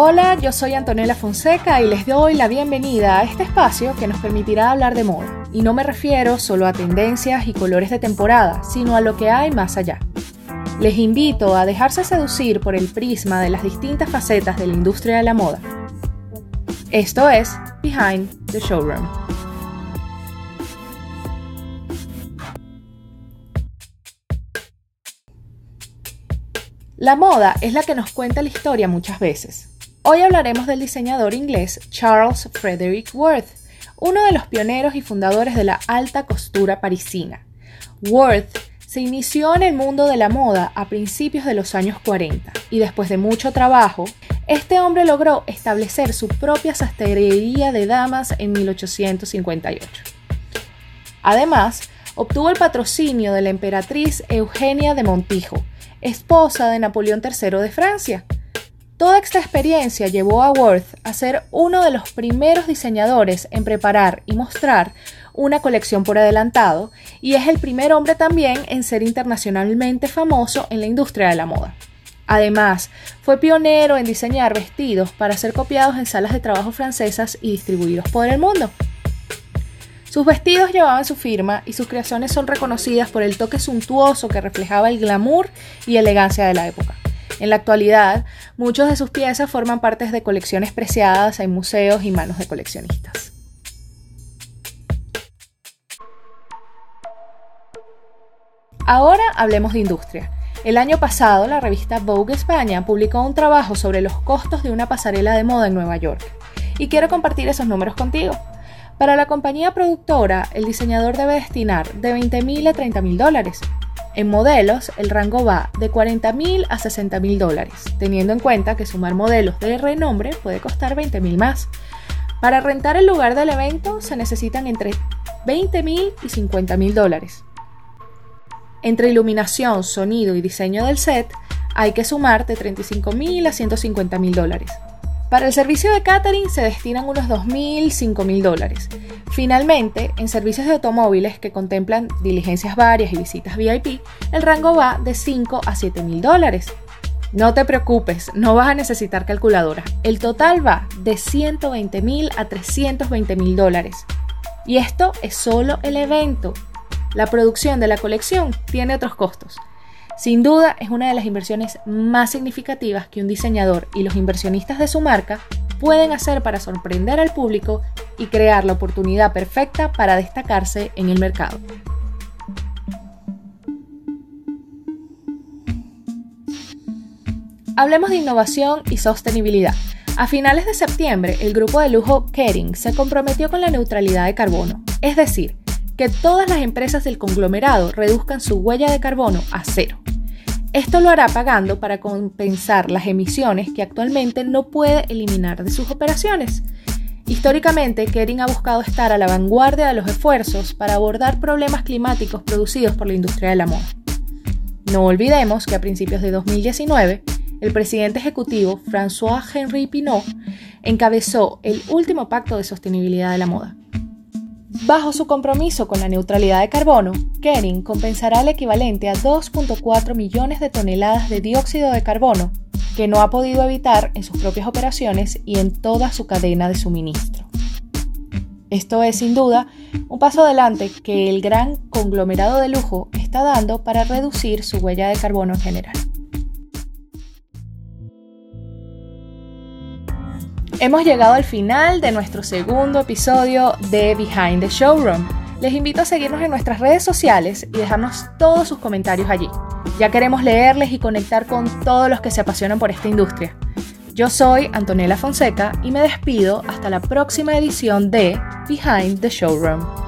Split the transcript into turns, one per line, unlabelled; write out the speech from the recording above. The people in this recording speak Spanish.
Hola, yo soy Antonella Fonseca y les doy la bienvenida a este espacio que nos permitirá hablar de moda. Y no me refiero solo a tendencias y colores de temporada, sino a lo que hay más allá. Les invito a dejarse seducir por el prisma de las distintas facetas de la industria de la moda. Esto es Behind the Showroom. La moda es la que nos cuenta la historia muchas veces. Hoy hablaremos del diseñador inglés Charles Frederick Worth, uno de los pioneros y fundadores de la alta costura parisina. Worth se inició en el mundo de la moda a principios de los años 40 y después de mucho trabajo, este hombre logró establecer su propia sastrería de damas en 1858. Además, obtuvo el patrocinio de la emperatriz Eugenia de Montijo, esposa de Napoleón III de Francia, Toda esta experiencia llevó a Worth a ser uno de los primeros diseñadores en preparar y mostrar una colección por adelantado y es el primer hombre también en ser internacionalmente famoso en la industria de la moda. Además, fue pionero en diseñar vestidos para ser copiados en salas de trabajo francesas y distribuidos por el mundo. Sus vestidos llevaban su firma y sus creaciones son reconocidas por el toque suntuoso que reflejaba el glamour y elegancia de la época. En la actualidad, muchos de sus piezas forman parte de colecciones preciadas en museos y manos de coleccionistas. Ahora hablemos de industria. El año pasado, la revista Vogue España publicó un trabajo sobre los costos de una pasarela de moda en Nueva York. Y quiero compartir esos números contigo. Para la compañía productora, el diseñador debe destinar de 20.000 a 30.000 dólares, en modelos, el rango va de 40.000 a 60.000 dólares, teniendo en cuenta que sumar modelos de renombre puede costar 20.000 más. Para rentar el lugar del evento se necesitan entre 20.000 y 50.000 dólares. Entre iluminación, sonido y diseño del set, hay que sumar de 35.000 a 150.000 dólares. Para el servicio de catering se destinan unos 2.000, 5.000 dólares. Finalmente, en servicios de automóviles que contemplan diligencias varias y visitas VIP, el rango va de 5 a 7.000 dólares. No te preocupes, no vas a necesitar calculadora. El total va de 120.000 a 320.000 dólares. Y esto es solo el evento. La producción de la colección tiene otros costos. Sin duda es una de las inversiones más significativas que un diseñador y los inversionistas de su marca pueden hacer para sorprender al público y crear la oportunidad perfecta para destacarse en el mercado. Hablemos de innovación y sostenibilidad. A finales de septiembre, el grupo de lujo Kering se comprometió con la neutralidad de carbono, es decir, que todas las empresas del conglomerado reduzcan su huella de carbono a cero. Esto lo hará pagando para compensar las emisiones que actualmente no puede eliminar de sus operaciones. Históricamente, Kering ha buscado estar a la vanguardia de los esfuerzos para abordar problemas climáticos producidos por la industria de la moda. No olvidemos que a principios de 2019, el presidente ejecutivo François-Henri Pinot encabezó el último pacto de sostenibilidad de la moda, Bajo su compromiso con la neutralidad de carbono, Kering compensará el equivalente a 2.4 millones de toneladas de dióxido de carbono que no ha podido evitar en sus propias operaciones y en toda su cadena de suministro. Esto es sin duda un paso adelante que el gran conglomerado de lujo está dando para reducir su huella de carbono en general. Hemos llegado al final de nuestro segundo episodio de Behind the Showroom. Les invito a seguirnos en nuestras redes sociales y dejarnos todos sus comentarios allí. Ya queremos leerles y conectar con todos los que se apasionan por esta industria. Yo soy Antonella Fonseca y me despido hasta la próxima edición de Behind the Showroom.